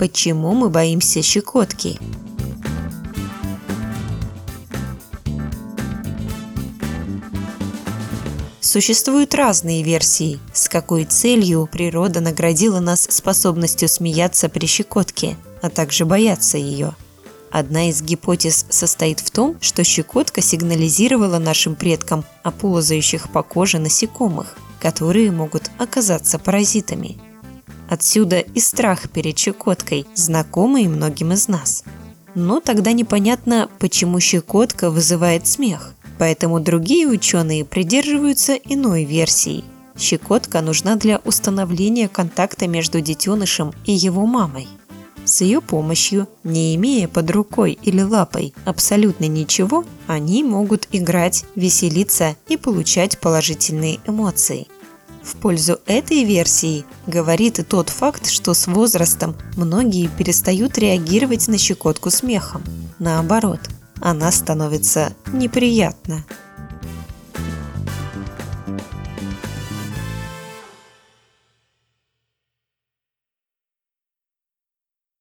Почему мы боимся щекотки? Существуют разные версии, с какой целью природа наградила нас способностью смеяться при щекотке, а также бояться ее. Одна из гипотез состоит в том, что щекотка сигнализировала нашим предкам о ползающих по коже насекомых, которые могут оказаться паразитами. Отсюда и страх перед щекоткой, знакомый многим из нас. Но тогда непонятно, почему щекотка вызывает смех – Поэтому другие ученые придерживаются иной версии. Щекотка нужна для установления контакта между детенышем и его мамой. С ее помощью, не имея под рукой или лапой абсолютно ничего, они могут играть, веселиться и получать положительные эмоции. В пользу этой версии говорит и тот факт, что с возрастом многие перестают реагировать на щекотку смехом. Наоборот – она становится неприятна.